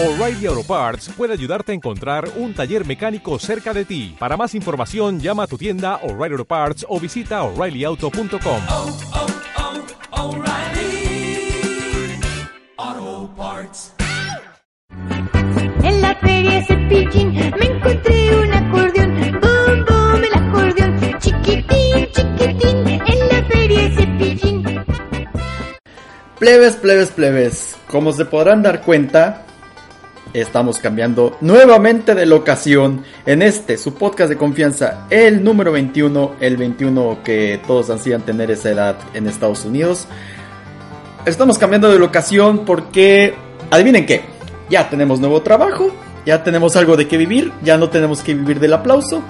O'Reilly Auto Parts puede ayudarte a encontrar un taller mecánico cerca de ti. Para más información, llama a tu tienda O'Reilly Auto Parts o visita oreillyauto.com. oh, oh, Parts. En la feria Cepillín me encontré un acordeón. Boom, boom, el acordeón. Chiquitín, chiquitín. En la feria Cepillín. Plebes, plebes, plebes. Como se podrán dar cuenta, estamos cambiando nuevamente de locación en este, su podcast de confianza, el número 21, el 21 que todos ansían tener esa edad en Estados Unidos. Estamos cambiando de locación porque, adivinen qué, ya tenemos nuevo trabajo, ya tenemos algo de qué vivir, ya no tenemos que vivir del aplauso.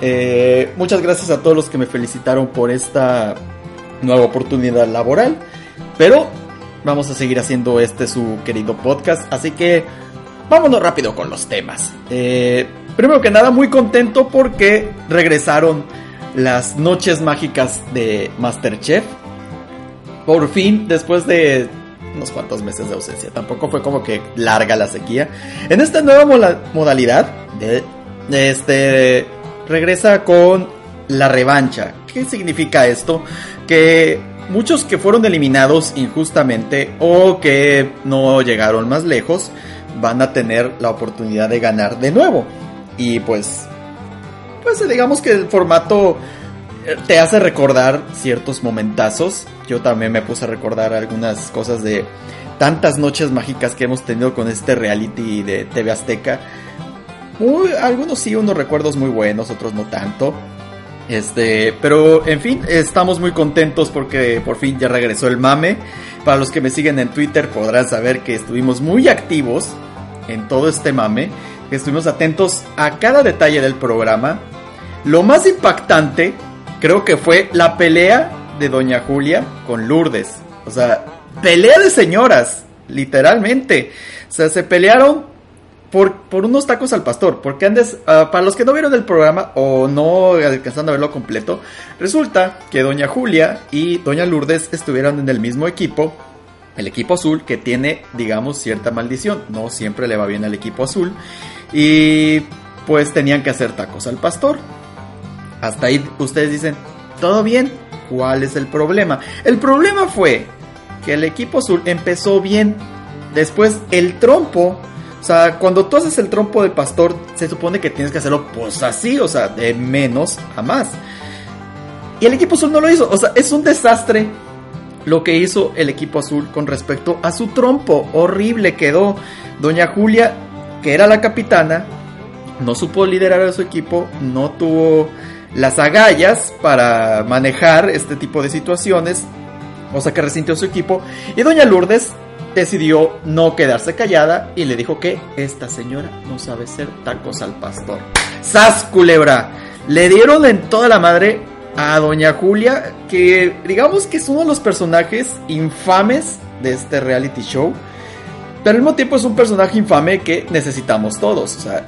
Eh, muchas gracias a todos los que me felicitaron por esta nueva oportunidad laboral, pero vamos a seguir haciendo este su querido podcast, así que vámonos rápido con los temas. Eh, primero que nada, muy contento porque regresaron las noches mágicas de Masterchef. Por fin, después de unos cuantos meses de ausencia, tampoco fue como que larga la sequía. En esta nueva modalidad, de este, regresa con la revancha. ¿Qué significa esto? Que muchos que fueron eliminados injustamente o que no llegaron más lejos van a tener la oportunidad de ganar de nuevo. Y pues, pues digamos que el formato eh, te hace recordar ciertos momentazos. Yo también me puse a recordar algunas cosas de tantas noches mágicas que hemos tenido con este reality de TV Azteca. Algunos sí, unos recuerdos muy buenos, otros no tanto. Este, pero en fin, estamos muy contentos porque por fin ya regresó el mame. Para los que me siguen en Twitter podrán saber que estuvimos muy activos en todo este mame, estuvimos atentos a cada detalle del programa. Lo más impactante creo que fue la pelea de Doña Julia con Lourdes. O sea, pelea de señoras, literalmente. O sea, se pelearon por, por unos tacos al pastor. Porque antes, ah, para los que no vieron el programa o no alcanzando a verlo completo, resulta que Doña Julia y Doña Lourdes estuvieron en el mismo equipo. El equipo azul que tiene, digamos, cierta maldición. No siempre le va bien al equipo azul. Y pues tenían que hacer tacos al pastor. Hasta ahí ustedes dicen, todo bien. ¿Cuál es el problema? El problema fue que el equipo azul empezó bien. Después el trompo. O sea, cuando tú haces el trompo de pastor, se supone que tienes que hacerlo pues así, o sea, de menos a más. Y el equipo azul no lo hizo. O sea, es un desastre lo que hizo el equipo azul con respecto a su trompo. Horrible quedó. Doña Julia, que era la capitana, no supo liderar a su equipo, no tuvo las agallas para manejar este tipo de situaciones, o sea que resintió su equipo, y doña Lourdes decidió no quedarse callada y le dijo que esta señora no sabe hacer tacos al pastor. ¡Sas, culebra! Le dieron en toda la madre a doña Julia, que digamos que es uno de los personajes infames de este reality show. Pero al mismo tiempo es un personaje infame que necesitamos todos. O sea,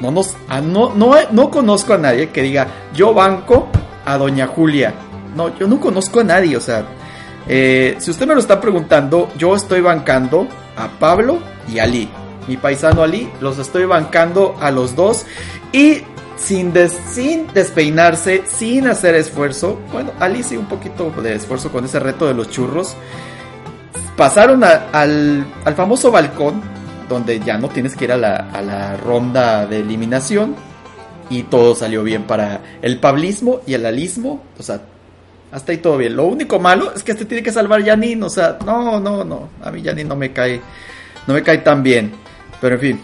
no, nos, no, no, no conozco a nadie que diga yo banco a Doña Julia. No, yo no conozco a nadie. O sea, eh, si usted me lo está preguntando, yo estoy bancando a Pablo y a. Mi paisano Ali, los estoy bancando a los dos. Y sin, des- sin despeinarse, sin hacer esfuerzo. Bueno, Ali sí un poquito de esfuerzo con ese reto de los churros pasaron al, al famoso balcón, donde ya no tienes que ir a la, a la ronda de eliminación. Y todo salió bien para el pablismo y el alismo. O sea, hasta ahí todo bien. Lo único malo es que este tiene que salvar Janine. O sea, no, no, no. A mí Janine no me cae. No me cae tan bien. Pero en fin.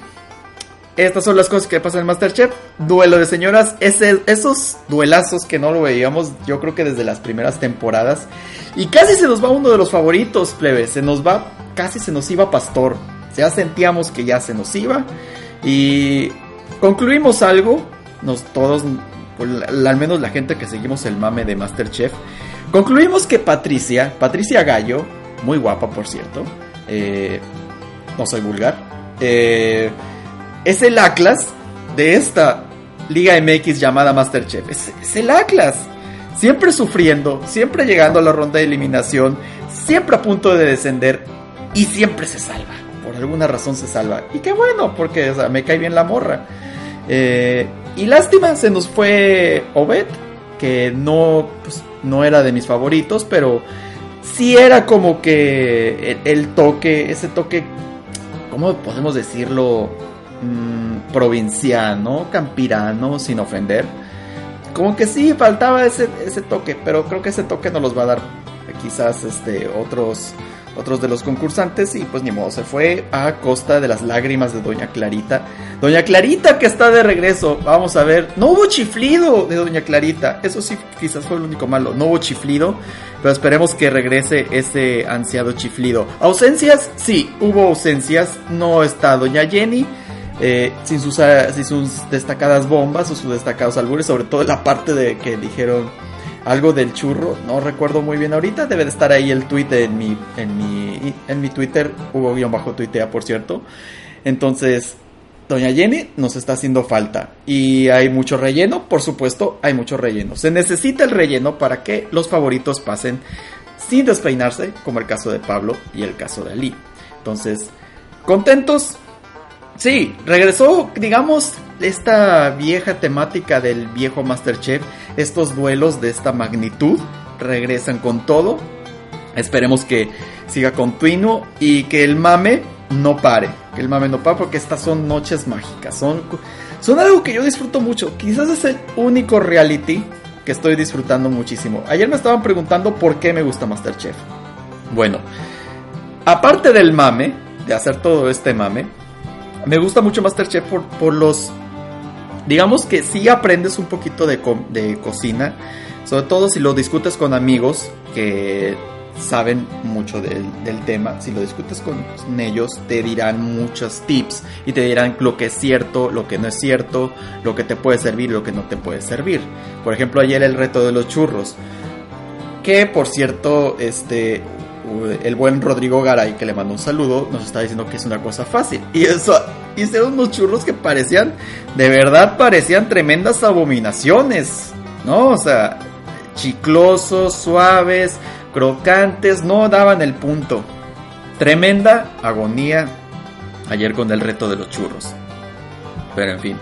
Estas son las cosas que pasan en Masterchef. Duelo de señoras. Esos duelazos que no lo veíamos, yo creo que desde las primeras temporadas. Y casi se nos va uno de los favoritos, plebe. Se nos va, casi se nos iba Pastor. Ya sentíamos que ya se nos iba. Y concluimos algo. Nos todos, pues, al menos la gente que seguimos el mame de Masterchef. Concluimos que Patricia, Patricia Gallo, muy guapa por cierto. eh, no soy vulgar. eh, es el Atlas de esta Liga MX llamada Masterchef. Es, el Atlas. Siempre sufriendo, siempre llegando a la ronda de eliminación, siempre a punto de descender y siempre se salva. Por alguna razón se salva. Y qué bueno, porque me cae bien la morra. Eh, y lástima, se nos fue Obed, que no, pues, no era de mis favoritos, pero sí era como que el, el toque, ese toque, ¿cómo podemos decirlo? Mm, provinciano, campirano, sin ofender. Como que sí, faltaba ese, ese toque, pero creo que ese toque nos los va a dar quizás este, otros, otros de los concursantes y pues ni modo, se fue a costa de las lágrimas de Doña Clarita. Doña Clarita que está de regreso, vamos a ver, no hubo chiflido de Doña Clarita, eso sí quizás fue lo único malo, no hubo chiflido, pero esperemos que regrese ese ansiado chiflido. ¿Ausencias? Sí, hubo ausencias, no está Doña Jenny. Eh, sin, sus, ah, sin sus destacadas bombas o sus destacados albures, sobre todo la parte de que dijeron algo del churro, no recuerdo muy bien ahorita, debe de estar ahí el tweet en mi, en mi, en mi Twitter, hubo guion bajo tuitea por cierto. Entonces, Doña Jenny nos está haciendo falta. Y hay mucho relleno, por supuesto, hay mucho relleno. Se necesita el relleno para que los favoritos pasen sin despeinarse, como el caso de Pablo y el caso de Ali. Entonces, contentos. Sí, regresó, digamos, esta vieja temática del viejo Masterchef, estos duelos de esta magnitud, regresan con todo. Esperemos que siga continuo y que el mame no pare, que el mame no pare porque estas son noches mágicas, son, son algo que yo disfruto mucho, quizás es el único reality que estoy disfrutando muchísimo. Ayer me estaban preguntando por qué me gusta Masterchef. Bueno, aparte del mame, de hacer todo este mame, me gusta mucho Masterchef por, por los... Digamos que sí aprendes un poquito de, de cocina, sobre todo si lo discutes con amigos que saben mucho del, del, tema. Si lo discutes con ellos, te dirán muchos tips y te dirán lo que es cierto, lo que no es cierto, lo que te puede servir lo que no te puede servir. Por ejemplo, ayer el reto de los churros. Que por cierto, este. El buen Rodrigo Garay, que le mandó un saludo, nos está diciendo que es una cosa fácil. Y eso, hicieron unos churros que parecían, de verdad parecían tremendas abominaciones. ¿No? O sea, chiclosos, suaves, crocantes, no daban el punto. Tremenda agonía ayer con el reto de los churros. Pero en fin,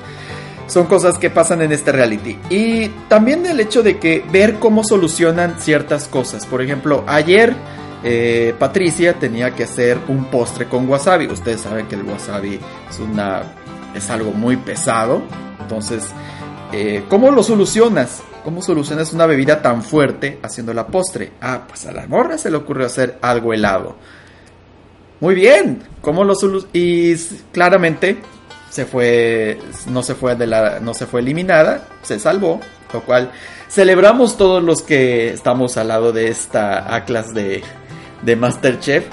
son cosas que pasan en este reality. Y también el hecho de que ver cómo solucionan ciertas cosas. Por ejemplo, ayer eh, Patricia tenía que hacer un postre con wasabi. Ustedes saben que el wasabi es una es algo muy pesado. Entonces, eh, ¿cómo lo solucionas? ¿Cómo solucionas una bebida tan fuerte haciendo la postre? Ah, pues a la morra se le ocurrió hacer algo helado. Muy bien, ¿cómo lo solu Y claramente se fue, no se fue de la, no se fue eliminada, se salvó, lo cual celebramos todos los que estamos al lado de esta Atlas de, de Masterchef.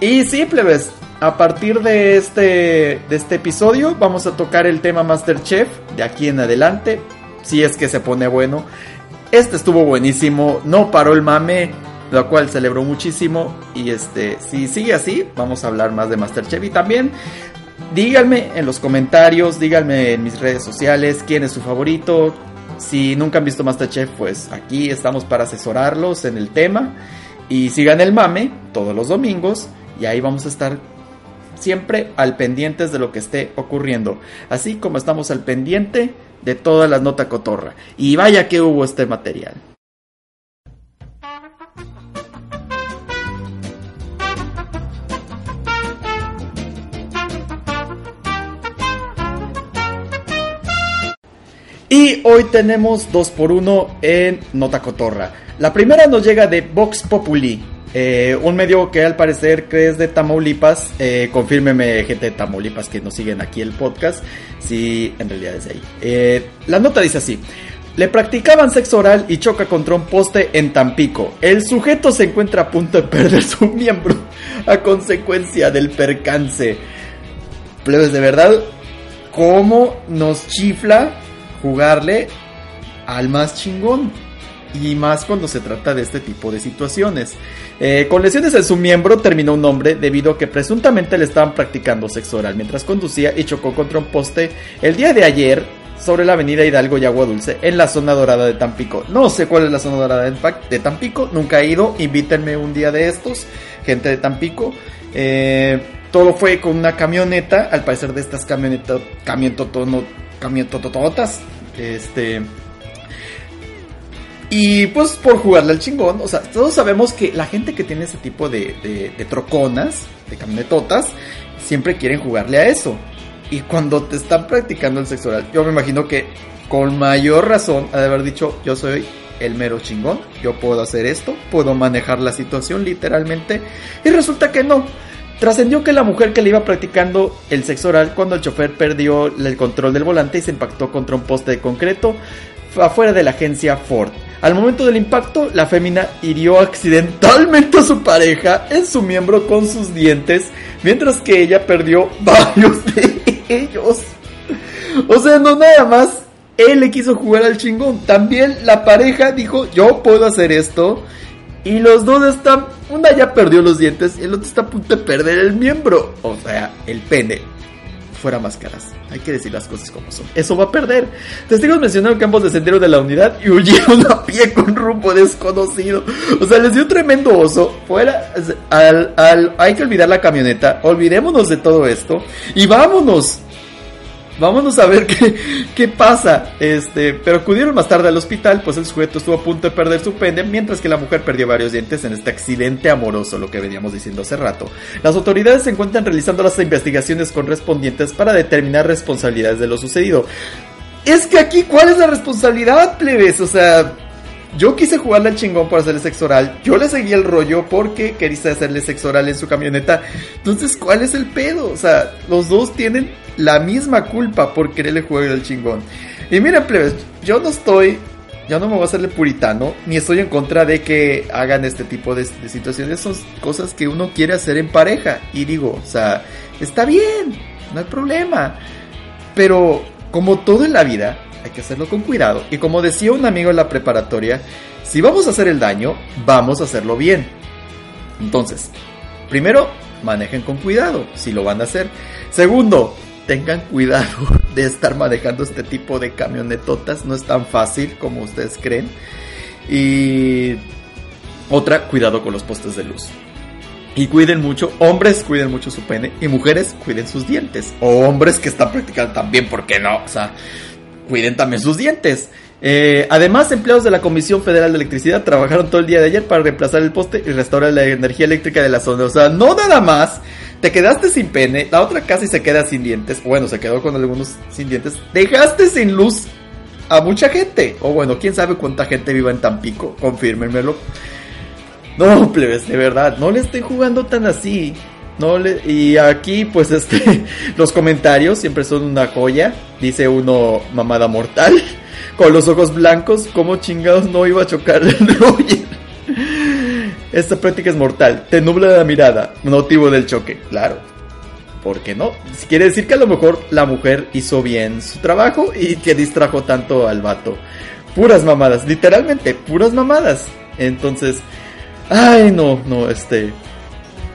Y simple vez, a partir de este, de este episodio vamos a tocar el tema Masterchef de aquí en adelante si es que se pone bueno. Este estuvo buenísimo, no paró el mame, lo cual celebró muchísimo. Y este, si sigue así, vamos a hablar más de Masterchef. Y también díganme en los comentarios, díganme en mis redes sociales quién es su favorito. Si nunca han visto Masterchef, pues aquí estamos para asesorarlos en el tema. Y sigan el mame todos los domingos. Y ahí vamos a estar siempre al pendientes de lo que esté ocurriendo. Así como estamos al pendiente de todas las notas cotorra. Y vaya que hubo este material. Y hoy tenemos 2 por 1 en Nota Cotorra. La primera nos llega de Vox Populi, eh, un medio que al parecer que es de Tamaulipas, eh, confírmeme gente de Tamaulipas que nos siguen aquí el podcast, si en realidad es de ahí. Eh, la nota dice así. Le practicaban sexo oral y choca contra un poste en Tampico. El sujeto se encuentra a punto de perder su miembro a consecuencia del percance. Plebes, de verdad, ¿cómo nos chifla jugarle al más chingón? Y más cuando se trata de este tipo de situaciones. Eh, con lesiones en su miembro terminó un hombre debido a que presuntamente le estaban practicando sexo oral mientras conducía y chocó contra un poste el día de ayer sobre la avenida Hidalgo y Agua Dulce en la zona dorada de Tampico. No sé cuál es la zona dorada de Tampico, nunca he ido, invítenme un día de estos, gente de Tampico. Eh, todo fue con una camioneta, al parecer de estas camionetas, camionetotototas, este... Y pues por jugarle al chingón, o sea, todos sabemos que la gente que tiene ese tipo de, troconas, de camionetotas, siempre quieren jugarle a eso. Y cuando te están practicando el sexo oral, yo me imagino que con mayor razón ha de haber dicho, yo soy el mero chingón, yo puedo hacer esto, puedo manejar la situación literalmente. Y resulta que no. Trascendió que la mujer que le iba practicando el sexo oral cuando el chofer perdió el control del volante y se impactó contra un poste de concreto afuera de la agencia Ford. Al momento del impacto, la fémina hirió accidentalmente a su pareja en su miembro con sus dientes, mientras que ella perdió varios de ellos. O sea, no nada más él le quiso jugar al chingón. También la pareja dijo, yo puedo hacer esto. Y los dos están, una ya perdió los dientes y el otro está a punto de perder el miembro. O sea, el pene. Fuera máscaras. Hay que decir las cosas como son. Eso va a perder. Testigos mencionaron que ambos descendieron de la unidad y huyeron a pie con rumbo desconocido. O sea, les dio un tremendo oso. Fuera, al, al, hay que olvidar la camioneta. Olvidémonos de todo esto. Y vámonos Vámonos a ver qué, qué pasa. Este, pero acudieron más tarde al hospital, pues el sujeto estuvo a punto de perder su pene, mientras que la mujer perdió varios dientes en este accidente amoroso, lo que veníamos diciendo hace rato. Las autoridades se encuentran realizando las investigaciones correspondientes para determinar responsabilidades de lo sucedido. Es que aquí, ¿cuál es la responsabilidad, plebes? O sea, yo quise jugarle al chingón por hacerle sexo oral. Yo le seguí el rollo porque quería hacerle sexo oral en su camioneta. Entonces, ¿cuál es el pedo? O sea, los dos tienen la misma culpa por quererle jugar al chingón. Y miren, plebes, yo no estoy. Yo no me voy a hacerle puritano, ni estoy en contra de que hagan este tipo de, de situaciones. Son cosas que uno quiere hacer en pareja. Y digo, o sea, está bien, no hay problema. Pero, como todo en la vida, hay que hacerlo con cuidado. Y como decía un amigo en la preparatoria, si vamos a hacer el daño, vamos a hacerlo bien. Entonces, primero, manejen con cuidado si lo van a hacer. Segundo, tengan cuidado de estar manejando este tipo de camionetotas. No es tan fácil como ustedes creen. Y otra, cuidado con los postes de luz. Y cuiden mucho, hombres cuiden mucho su pene y mujeres cuiden sus dientes. O hombres que están practicando también, ¿por qué no? O sea, cuiden también sus dientes. Eh, además, empleados de la Comisión Federal de Electricidad trabajaron todo el día de ayer para reemplazar el poste y restaurar la energía eléctrica de la zona. O sea, no nada más. Te quedaste sin pene, la otra casi se queda sin dientes. Bueno, se quedó con algunos sin dientes. Dejaste sin luz a mucha gente. O bueno, quién sabe cuánta gente viva en Tampico. Confírmenmelo. No, plebes, de verdad, no le estén jugando tan así. No le, y aquí, pues, este, los comentarios siempre son una joya. Dice uno, mamada mortal, con los ojos blancos, como chingados no iba a chocar. Esta práctica es mortal, te nubla la mirada, motivo del choque, claro. ¿Por qué no? Quiere decir que a lo mejor la mujer hizo bien su trabajo y que distrajo tanto al vato. Puras mamadas, literalmente, puras mamadas. Entonces, ay, no, no, este.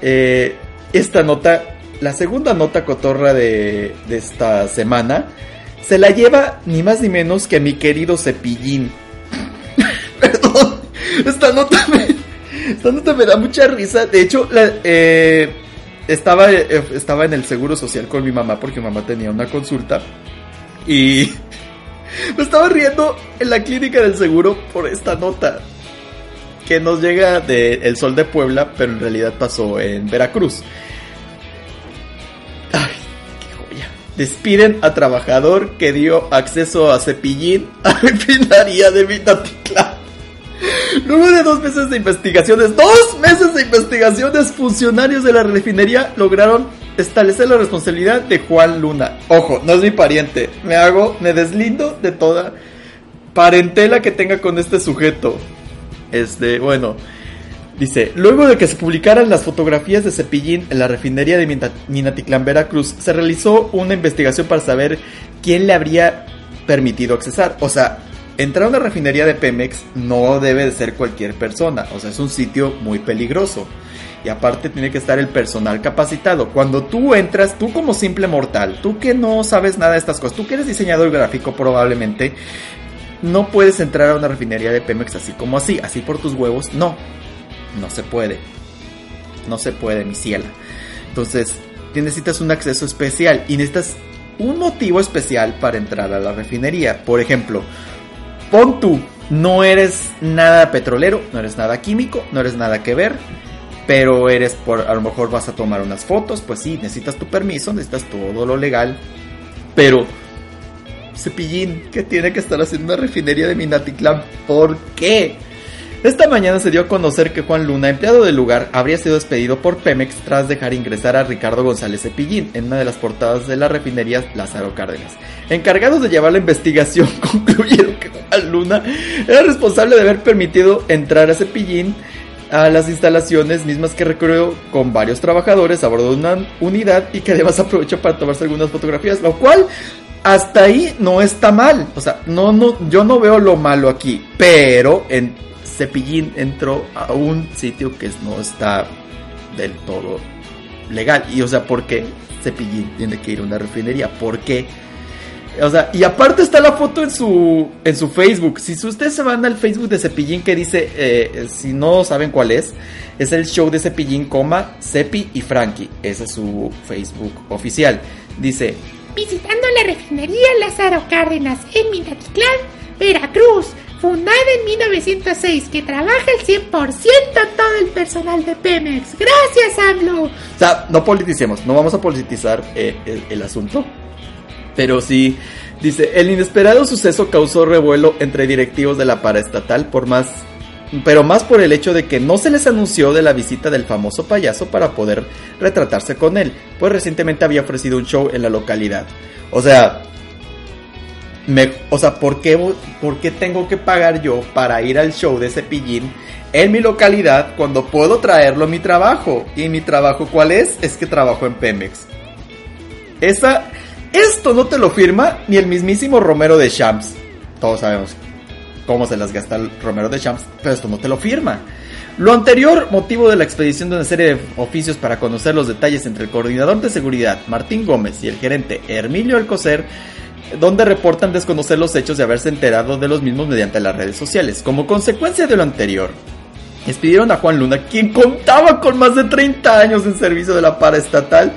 Eh, esta nota, la segunda nota cotorra de, de esta semana, se la lleva ni más ni menos que mi querido Cepillín. Perdón, esta nota me, esta nota me da mucha risa. De hecho, eh, estaba, eh, estaba en el seguro social con mi mamá porque mi mamá tenía una consulta y me estaba riendo en la clínica del seguro por esta nota que nos llega de El Sol de Puebla, pero en realidad pasó en Veracruz. Ay, qué joya. Despiden a trabajador que dio acceso a cepillín a refinería de Vitatitlán. Luego de dos meses de investigaciones, dos meses de investigaciones, funcionarios de la refinería lograron establecer la responsabilidad de Juan Luna. Ojo, no es mi pariente. Me hago, me deslindo de toda parentela que tenga con este sujeto. Este, bueno, dice, luego de que se publicaran las fotografías de Cepillín en la refinería de Minatitlán, Veracruz, se realizó una investigación para saber quién le habría permitido accesar. O sea, entrar a una refinería de Pemex no debe de ser cualquier persona. O sea, es un sitio muy peligroso. Y aparte tiene que estar el personal capacitado. Cuando tú entras, tú como simple mortal, tú que no sabes nada de estas cosas, tú que eres diseñador gráfico probablemente, no puedes entrar a una refinería de Pemex así como así, así por tus huevos, no. No se puede. No se puede, mi ciela. Entonces, necesitas un acceso especial y necesitas un motivo especial para entrar a la refinería. Por ejemplo, pon tú, no eres nada petrolero, no eres nada químico, no eres nada que ver, pero eres por, a lo mejor vas a tomar unas fotos, pues sí, necesitas tu permiso, necesitas todo lo legal, pero Cepillín, que tiene que estar haciendo una refinería de Minatitlán, ¿por qué? Esta mañana se dio a conocer que Juan Luna, empleado del lugar, habría sido despedido por Pemex tras dejar ingresar a Ricardo González Cepillín en una de las portadas de la refinería Lázaro Cárdenas. Encargados de llevar la investigación, concluyeron que Juan Luna era responsable de haber permitido entrar a Cepillín a las instalaciones mismas que recorrió con varios trabajadores a bordo de una unidad y que además aprovechó para tomarse algunas fotografías, lo cual hasta ahí no está mal. O sea, no, no, yo no veo lo malo aquí, pero en Cepillín entró a un sitio que no está del todo legal. Y o sea, ¿por qué Cepillín tiene que ir a una refinería? ¿Por qué? O sea, y aparte está la foto en su, en su Facebook. Si ustedes se van al Facebook de Cepillín que dice, eh, si no saben cuál es, es el show de Cepillín, coma, Cepi y Frankie. Ese es su Facebook oficial. Dice, visitando la refinería Lázaro Cárdenas en Minatitlán, Veracruz, fundada en 1906, que trabaja el 100% todo el personal de Pemex. Gracias, AMLO. O sea, no politicemos, no vamos a politizar eh, el, el asunto. Pero sí, dice, el inesperado suceso causó revuelo entre directivos de la paraestatal por más pero más por el hecho de que no se les anunció de la visita del famoso payaso para poder retratarse con él, pues recientemente había ofrecido un show en la localidad. O sea, me, o sea, ¿por qué, ¿por qué tengo que pagar yo para ir al show de Cepillín en mi localidad cuando puedo traerlo a mi trabajo? ¿Y mi trabajo cuál es? Es que trabajo en Pemex. Esa, esto no te lo firma ni el mismísimo Romero de Champs. Todos sabemos cómo se las gasta el Romero de Champs, pero esto no te lo firma. Lo anterior, motivo de la expedición de una serie de oficios para conocer los detalles entre el coordinador de seguridad, Martín Gómez, y el gerente Hermilio Alcocer, donde reportan desconocer los hechos de haberse enterado de los mismos mediante las redes sociales. Como consecuencia de lo anterior, despidieron a Juan Luna, quien contaba con más de 30 años en servicio de la paraestatal.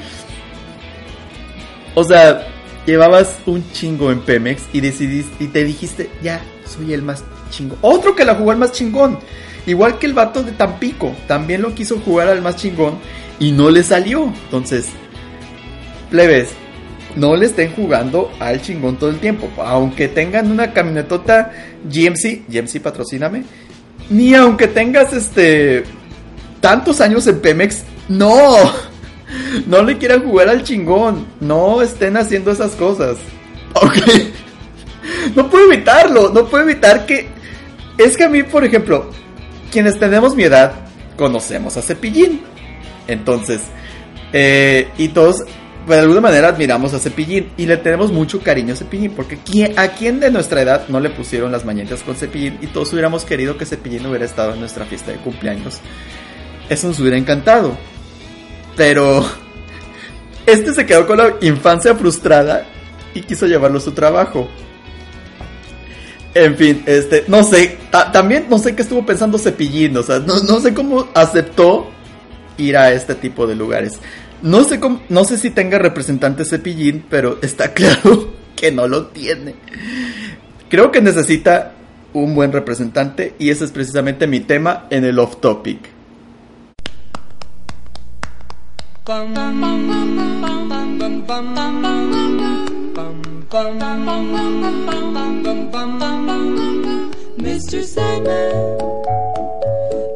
O sea, llevabas un chingo en Pemex y decidiste y te dijiste, ya, soy el más chingón. Otro que la jugó al más chingón. Igual que el vato de Tampico, también lo quiso jugar al más chingón y no le salió. Entonces, plebes, no le estén jugando al chingón todo el tiempo. Aunque tengan una camionetota GMC, GMC patrocíname. Ni aunque tengas este tantos años en Pemex, no. No le quieran jugar al chingón. No estén haciendo esas cosas. Ok. No puedo evitarlo. No puedo evitar que. Es que a mí, por ejemplo, quienes tenemos mi edad, conocemos a Cepillín. Entonces, eh, y todos de alguna manera admiramos a Cepillín y le tenemos mucho cariño a Cepillín porque ¿a quién de nuestra edad no le pusieron las mañanitas con Cepillín y todos hubiéramos querido que Cepillín hubiera estado en nuestra fiesta de cumpleaños? Eso nos hubiera encantado. Pero este se quedó con la infancia frustrada y quiso llevarlo a su trabajo. En fin, este, no sé, también no sé qué estuvo pensando Cepillín, o sea, no, no sé cómo aceptó ir a este tipo de lugares. No sé, no sé si tenga representante Cepillín, pero está claro que no lo tiene. Creo que necesita un buen representante y ese es precisamente mi tema en el off topic. Mr. Sandman,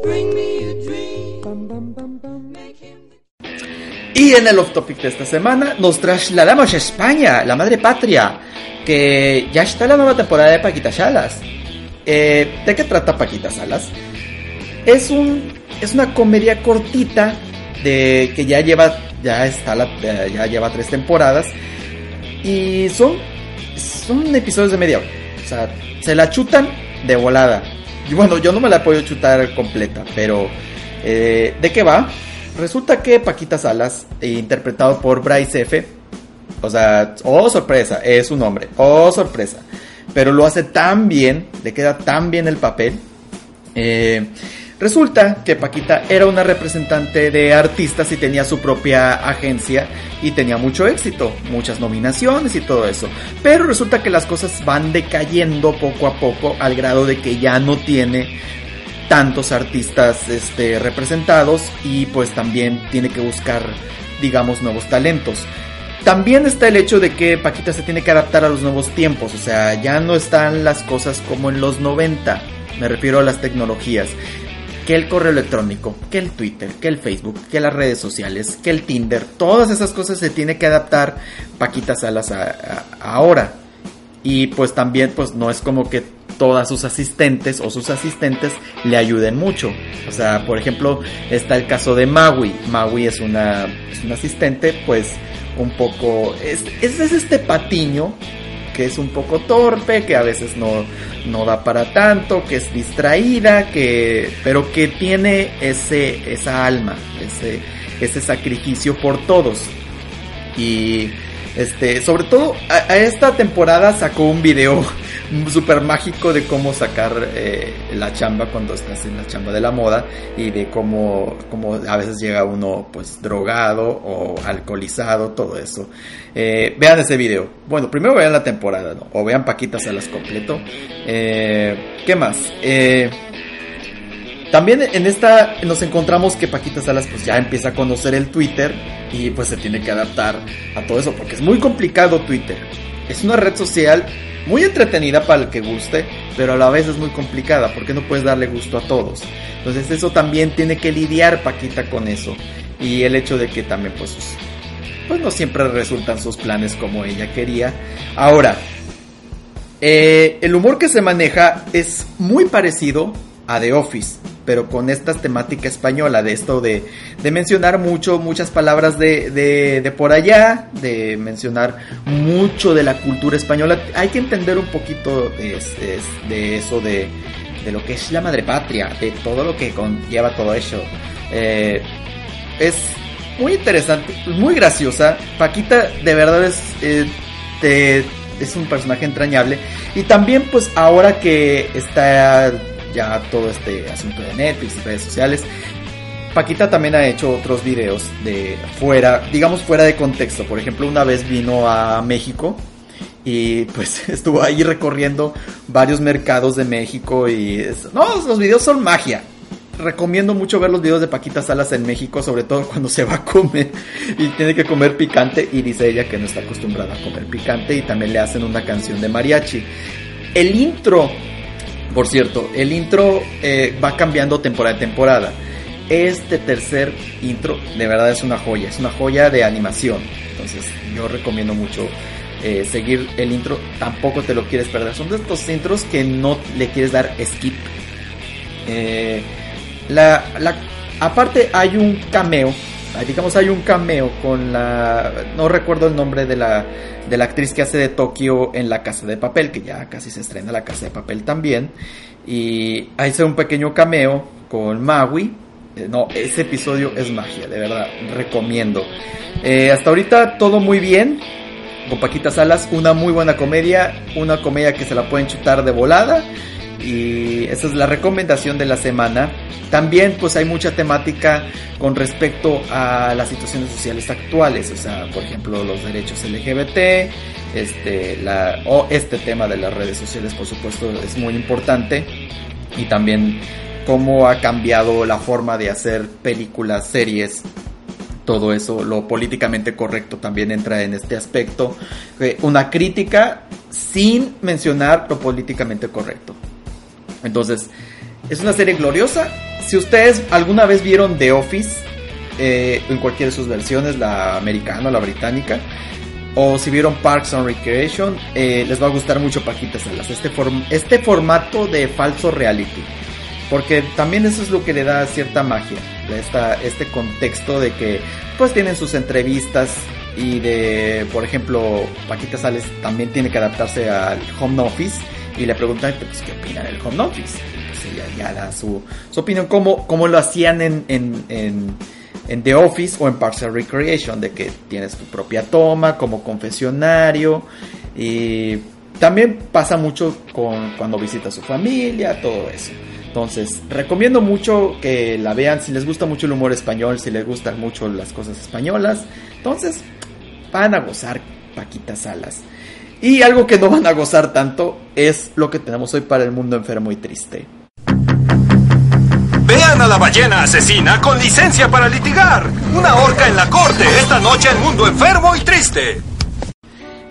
bring me a dream. Y en el off topic de esta semana nos trasladamos a España, la madre patria, que ya está la nueva temporada de Paquita Salas. Eh, ¿De qué trata Paquita Salas? Es un es una comedia cortita de que ya lleva ya está la, ya lleva tres temporadas y son son episodios de media hora. O sea, se la chutan de volada. Y bueno, yo no me la podido chutar completa, pero eh, ¿de qué va? Resulta que Paquita Salas, eh, interpretado por Bryce F., o sea, oh sorpresa, es su nombre, oh sorpresa, pero lo hace tan bien, le queda tan bien el papel. Eh, Resulta que Paquita era una representante de artistas y tenía su propia agencia y tenía mucho éxito, muchas nominaciones y todo eso. Pero resulta que las cosas van decayendo poco a poco al grado de que ya no tiene tantos artistas este, representados y pues también tiene que buscar, digamos, nuevos talentos. También está el hecho de que Paquita se tiene que adaptar a los nuevos tiempos, o sea, ya no están las cosas como en los 90, me refiero a las tecnologías que el correo electrónico, que el Twitter, que el Facebook, que las redes sociales, que el Tinder, todas esas cosas se tiene que adaptar Paquita a, a, ahora. Y pues también pues no es como que todas sus asistentes o sus asistentes le ayuden mucho. O sea, por ejemplo, está el caso de Maui. Maui es una, es una asistente pues un poco... Es, es, es este patiño que es un poco torpe, que a veces no, no da para tanto, que es distraída, que, pero que tiene ese, esa alma, ese, ese sacrificio por todos. Y este, sobre todo a esta temporada sacó un video súper mágico de cómo sacar eh, la chamba cuando estás en la chamba de la moda y de cómo, cómo a veces llega uno pues drogado o alcoholizado, todo eso. Eh, vean ese video. Bueno, primero vean la temporada, ¿no? O vean Paquitas Salas completo. Eh, ¿Qué más? También en esta nos encontramos que Paquita Salas pues ya empieza a conocer el Twitter y pues se tiene que adaptar a todo eso porque es muy complicado Twitter. Es una red social muy entretenida para el que guste, pero a la vez es muy complicada porque no puedes darle gusto a todos. Entonces eso también tiene que lidiar Paquita con eso. Y el hecho de que también pues, pues no siempre resultan sus planes como ella quería. Ahora, eh, el humor que se maneja es muy parecido a The Office, pero con esta temática española, de esto de, de mencionar mucho, muchas palabras de, de, por allá, de mencionar mucho de la cultura española. Hay que entender un poquito de, de eso, de, lo que es la madre patria, de todo lo que conlleva todo eso. Eh, es muy interesante, muy graciosa. Paquita de verdad es... Eh, es un personaje entrañable. Y también pues ahora que está ya todo este asunto de Netflix y redes sociales. Paquita también ha hecho otros videos de fuera, digamos fuera de contexto. Por ejemplo, una vez vino a México y pues estuvo ahí recorriendo varios mercados de México y no, los videos son magia. Recomiendo mucho ver los videos de Paquita Salas en México, sobre todo cuando se va a comer y tiene que comer picante y dice ella que no está acostumbrada a comer picante y también le hacen una canción de mariachi. El intro por cierto, el intro eh, va cambiando temporada a temporada. Este tercer intro de verdad es una joya, es una joya de animación. Entonces yo recomiendo mucho eh, seguir el intro, tampoco te lo quieres perder. Son de estos intros que no le quieres dar skip. Eh, la, la, aparte hay un cameo, digamos hay un cameo con la... No recuerdo el nombre de la de la actriz que hace de Tokio en La Casa de Papel, que ya casi se estrena La Casa de Papel también. Y ahí se un pequeño cameo con Maui. Eh, no, ese episodio es magia, de verdad, recomiendo. Eh, hasta ahorita todo muy bien. Con Paquita Salas, una muy buena comedia, una comedia que se la pueden chutar de volada. Y esa es la recomendación de la semana. También pues hay mucha temática con respecto a las situaciones sociales actuales, o sea, por ejemplo, los derechos LGBT, este, o este tema de las redes sociales, por supuesto, es muy importante. Y también cómo ha cambiado la forma de hacer películas, series, todo eso, lo políticamente correcto también entra en este aspecto. Eh, una crítica sin mencionar lo políticamente correcto. Entonces, es una serie gloriosa. Si ustedes alguna vez vieron The Office, eh, en cualquiera de sus versiones, la americana o la británica, o si vieron Parks and Recreation, eh, les va a gustar mucho Paquita Salas. Este, form este formato de falso reality. Porque también eso es lo que le da cierta magia. Esta, este contexto de que pues tienen sus entrevistas y de, por ejemplo, Paquita Salas también tiene que adaptarse al home office y le preguntan pues, qué opina del home office. Pues ella ya da su, opinión, como, como lo hacían en, The Office o en and Recreation, de que tienes tu propia toma como confesionario. Y también pasa mucho con cuando visita a su familia, todo eso. Entonces, recomiendo mucho que la vean si les gusta mucho el humor español, si les gustan mucho las cosas españolas. Entonces, van a gozar Paquita Salas. Y algo que no van a gozar tanto es lo que tenemos hoy para el mundo enfermo y triste. Vean a la ballena asesina con licencia para litigar. Una horca en la corte esta noche en Mundo Enfermo y Triste.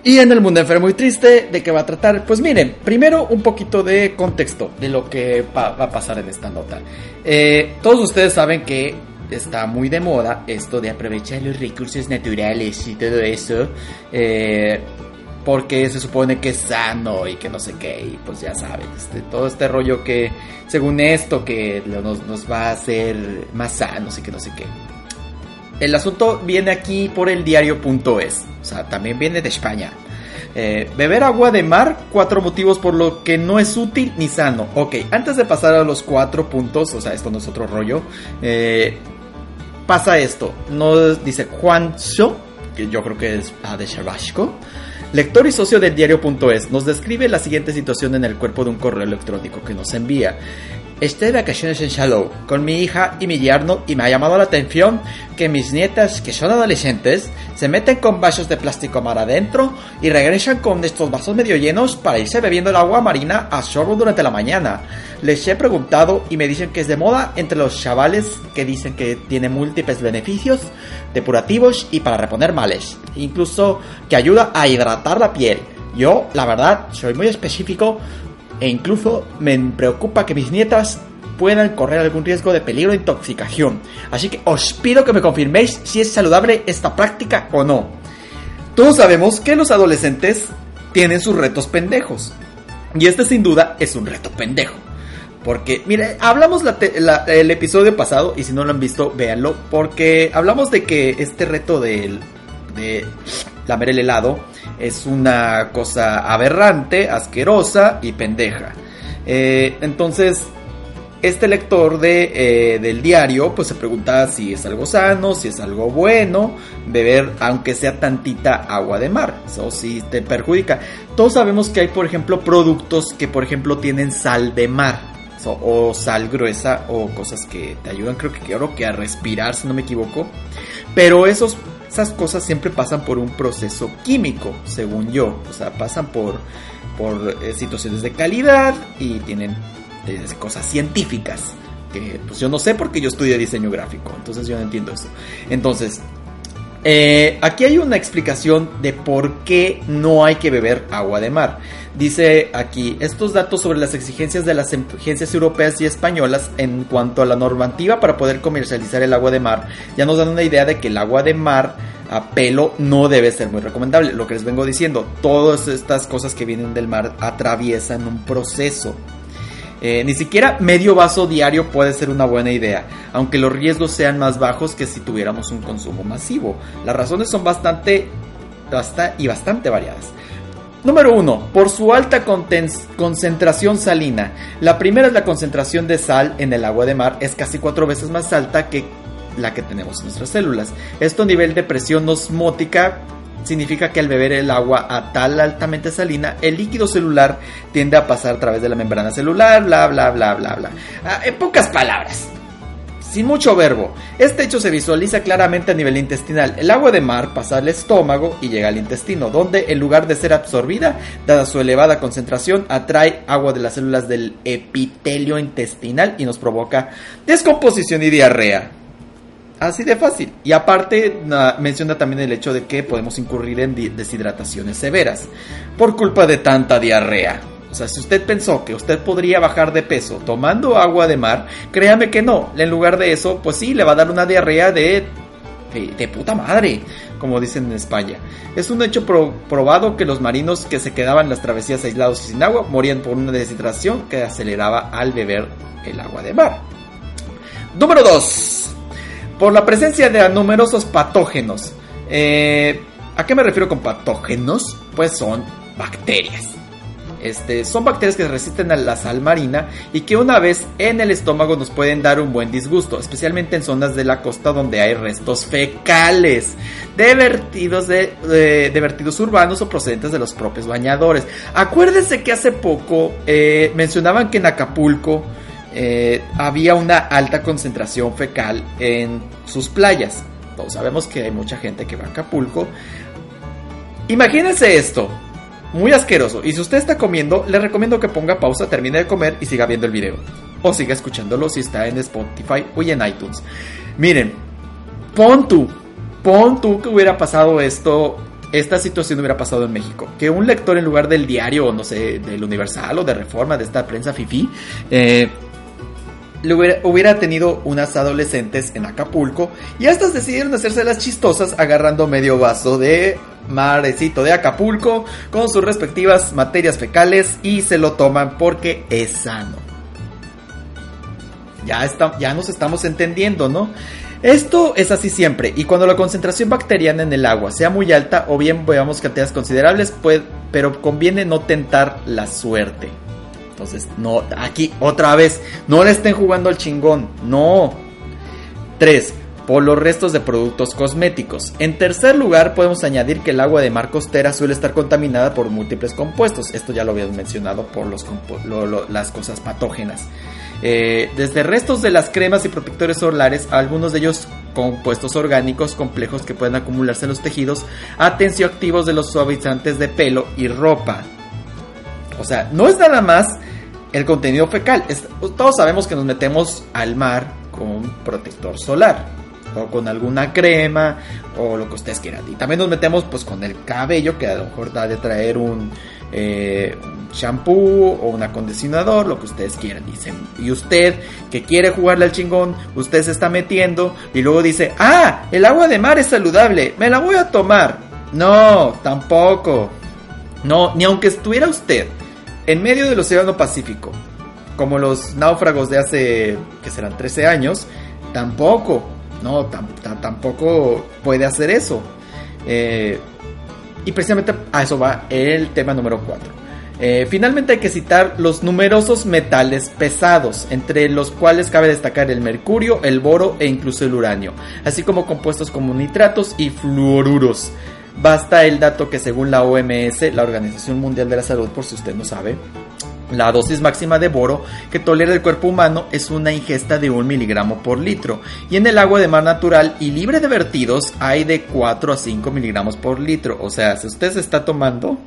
Y en el mundo enfermo y triste, ¿de qué va a tratar? Pues miren, primero un poquito de contexto de lo que va, va a pasar en esta nota. Eh, todos ustedes saben que está muy de moda esto de aprovechar los recursos naturales y todo eso. eh, porque se supone que es sano y que no sé qué, y pues ya saben, este, todo este rollo que, según esto, que nos, nos va a hacer más sanos y que no sé qué. El asunto viene aquí por el diario.es, o sea, también viene de España. Eh, beber agua de mar, cuatro motivos por lo que no es útil ni sano. Ok, antes de pasar a los cuatro puntos, o sea, esto no es otro rollo, eh, pasa esto. Nos dice Juancho, que yo creo que es ah, de Chabasco, lector y socio del diario.es, nos describe la siguiente situación en el cuerpo de un correo electrónico que nos envía. Estoy de vacaciones en Shallow con mi hija y mi yerno y me ha llamado la atención que mis nietas, que son adolescentes, se meten con vasos de plástico mar adentro y regresan con estos vasos medio llenos para irse bebiendo el agua marina a sorbo durante la mañana. Les he preguntado y me dicen que es de moda entre los chavales que dicen que tiene múltiples beneficios depurativos y para reponer males, incluso que ayuda a hidratar la piel. Yo, la verdad, soy muy específico e incluso me preocupa que mis nietas puedan correr algún riesgo de peligro de intoxicación. Así que os pido que me confirméis si es saludable esta práctica o no. Todos sabemos que los adolescentes tienen sus retos pendejos. Y este sin duda es un reto pendejo. Porque, mire, hablamos el episodio pasado, y si no lo han visto, véanlo, porque hablamos de que este reto del- de lamer el helado es una cosa aberrante, asquerosa y pendeja. Eh, entonces, este lector de, eh, del diario pues se pregunta si es algo sano, si es algo bueno, beber aunque sea tantita agua de mar, o si te perjudica. Todos sabemos que hay por ejemplo productos que por ejemplo tienen sal de mar, o sal gruesa, o cosas que te ayudan creo que creo que a respirar si no me equivoco. Pero esos, esas cosas siempre pasan por un proceso químico, según yo. O sea, pasan por, por eh, situaciones de calidad y tienen eh, cosas científicas. Que pues yo no sé porque yo estudié diseño gráfico. Entonces yo no entiendo eso. Entonces, eh, aquí hay una explicación de por qué no hay que beber agua de mar. Dice aquí, estos datos sobre las exigencias de las agencias europeas y españolas en cuanto a la normativa para poder comercializar el agua de mar ya nos dan una idea de que el agua de mar a pelo no debe ser muy recomendable. Lo que les vengo diciendo, todas estas cosas que vienen del mar atraviesan un proceso. Eh, ni siquiera medio vaso diario puede ser una buena idea, aunque los riesgos sean más bajos que si tuviéramos un consumo masivo. Las razones son bastante, basta- y bastante variadas. Número 1. Por su alta concentración salina. La primera es la concentración de sal en el agua de mar. Es casi cuatro veces más alta que la que tenemos en nuestras células. Esto a nivel de presión osmótica significa que al beber el agua a tal altamente salina, el líquido celular tiende a pasar a través de la membrana celular, bla, bla, bla, bla, bla. Ah, en pocas palabras, sin mucho verbo, este hecho se visualiza claramente a nivel intestinal. El agua de mar pasa al estómago y llega al intestino, donde en lugar de ser absorbida, dada su elevada concentración, atrae agua de las células del epitelio intestinal y nos provoca descomposición y diarrea. Así de fácil. Y aparte na- menciona también el hecho de que podemos incurrir en deshidrataciones severas por culpa de tanta diarrea. O sea, si usted pensó que usted podría bajar de peso tomando agua de mar, créame que no. En lugar de eso, pues sí, le va a dar una diarrea de, de, puta madre, como dicen en España. Es un hecho pro- probado que los marinos que se quedaban en las travesías aislados y sin agua morían por una deshidratación que aceleraba al beber el agua de mar. Número 2 por la presencia de numerosos patógenos. Eh, ¿A qué me refiero con patógenos? Pues son bacterias. Este, son bacterias que resisten a la sal marina y que una vez en el estómago nos pueden dar un buen disgusto, especialmente en zonas de la costa donde hay restos fecales de vertidos, de, vertidos urbanos o procedentes de los propios bañadores. Acuérdense que hace poco eh, mencionaban que en Acapulco eh, había una alta concentración fecal en sus playas. Todos sabemos que hay mucha gente que va a Acapulco. Imagínense esto, muy asqueroso. Y si usted está comiendo, le recomiendo que ponga pausa, termine de comer y siga viendo el video. O siga escuchándolo si está en Spotify o en iTunes. Miren, pon tú, pon tú que hubiera pasado esto, esta situación hubiera pasado en México. Que un lector en lugar del diario, no sé, del Universal o de Reforma, de esta prensa fifi, eh, hubiera, hubiera tenido unas adolescentes en Acapulco y estas decidieron hacerse las chistosas agarrando medio vaso de marecito de Acapulco con sus respectivas materias fecales y se lo toman porque es sano. Ya, está, ya nos estamos entendiendo, ¿no? Esto es así siempre, y cuando la concentración bacteriana en el agua sea muy alta o bien veamos cantidades considerables, pero conviene no tentar la suerte. Entonces, no, aquí otra vez, no le estén jugando al chingón, no. 3. Por los restos de productos cosméticos. En tercer lugar, podemos añadir que el agua de mar costera suele estar contaminada por múltiples compuestos. Esto ya lo habíamos mencionado por los las cosas patógenas. Eh, desde restos de las cremas y protectores solares, algunos de ellos compuestos orgánicos complejos que pueden acumularse en los tejidos, a tensioactivos de los suavizantes de pelo y ropa. O sea, no es nada más el contenido fecal. Es- todos sabemos que nos metemos al mar con protector solar. O con alguna crema. O lo que ustedes quieran. Y también nos metemos pues con el cabello. Que a lo mejor da de traer un, eh, un shampoo o un acondicionador. Lo que ustedes quieran. Dicen. Y usted que quiere jugarle al chingón. Usted se está metiendo. Y luego dice. Ah, el agua de mar es saludable. Me la voy a tomar. No, tampoco. No, ni aunque estuviera usted en medio del Océano Pacífico, como los náufragos de hace, que serán 13 años, tampoco, no, tam- tam- tampoco puede hacer eso. Eh, y precisamente a eso va el tema número 4. finalmente hay que citar los numerosos metales pesados, entre los cuales cabe destacar el mercurio, el boro e incluso el uranio, así como compuestos como nitratos y fluoruros. Basta el dato que según la OMS, la Organización Mundial de la Salud, por si usted no sabe, la dosis máxima de boro que tolera el cuerpo humano es una ingesta de un miligramo por litro y en el agua de mar natural y libre de vertidos hay de 4 a 5 miligramos por litro. O sea, si usted se está tomando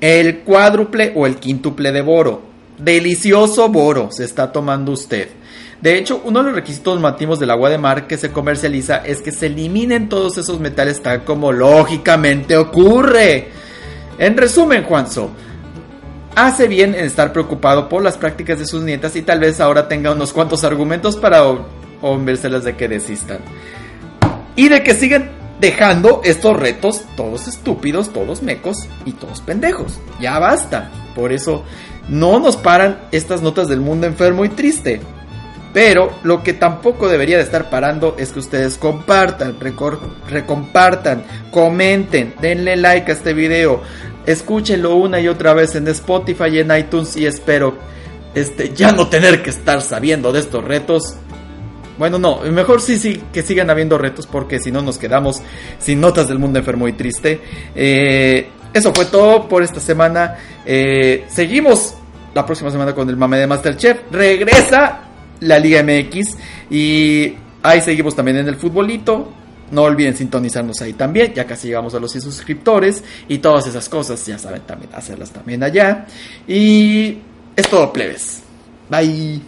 el cuádruple o el quíntuple de boro, delicioso boro se está tomando usted. De hecho, uno de los requisitos normativos del agua de mar que se comercializa es que se eliminen todos esos metales tal como lógicamente ocurre. En resumen, Juanzo, hace bien en estar preocupado por las prácticas de sus nietas y tal vez ahora tenga unos cuantos argumentos para convencerlas de que desistan. Y de que sigan dejando estos retos todos estúpidos, todos mecos y todos pendejos. Ya basta. Por eso no nos paran estas notas del mundo enfermo y triste. Pero lo que tampoco debería de estar parando es que ustedes compartan, recompartan, comenten, denle like a este video, escúchenlo una y otra vez en Spotify y en iTunes y espero este ya no tener que estar sabiendo de estos retos. Bueno, no, mejor sí, sí, que sigan habiendo retos porque si no nos quedamos sin notas del mundo enfermo y triste. Eh, eso fue todo por esta semana. Eh, seguimos la próxima semana con el mame de Masterchef. Regresa la Liga MX y ahí seguimos también en el futbolito. No olviden sintonizarnos ahí también, ya casi llegamos a los 100 suscriptores y todas esas cosas, ya saben también hacerlas también allá. Y es todo plebes. Bye.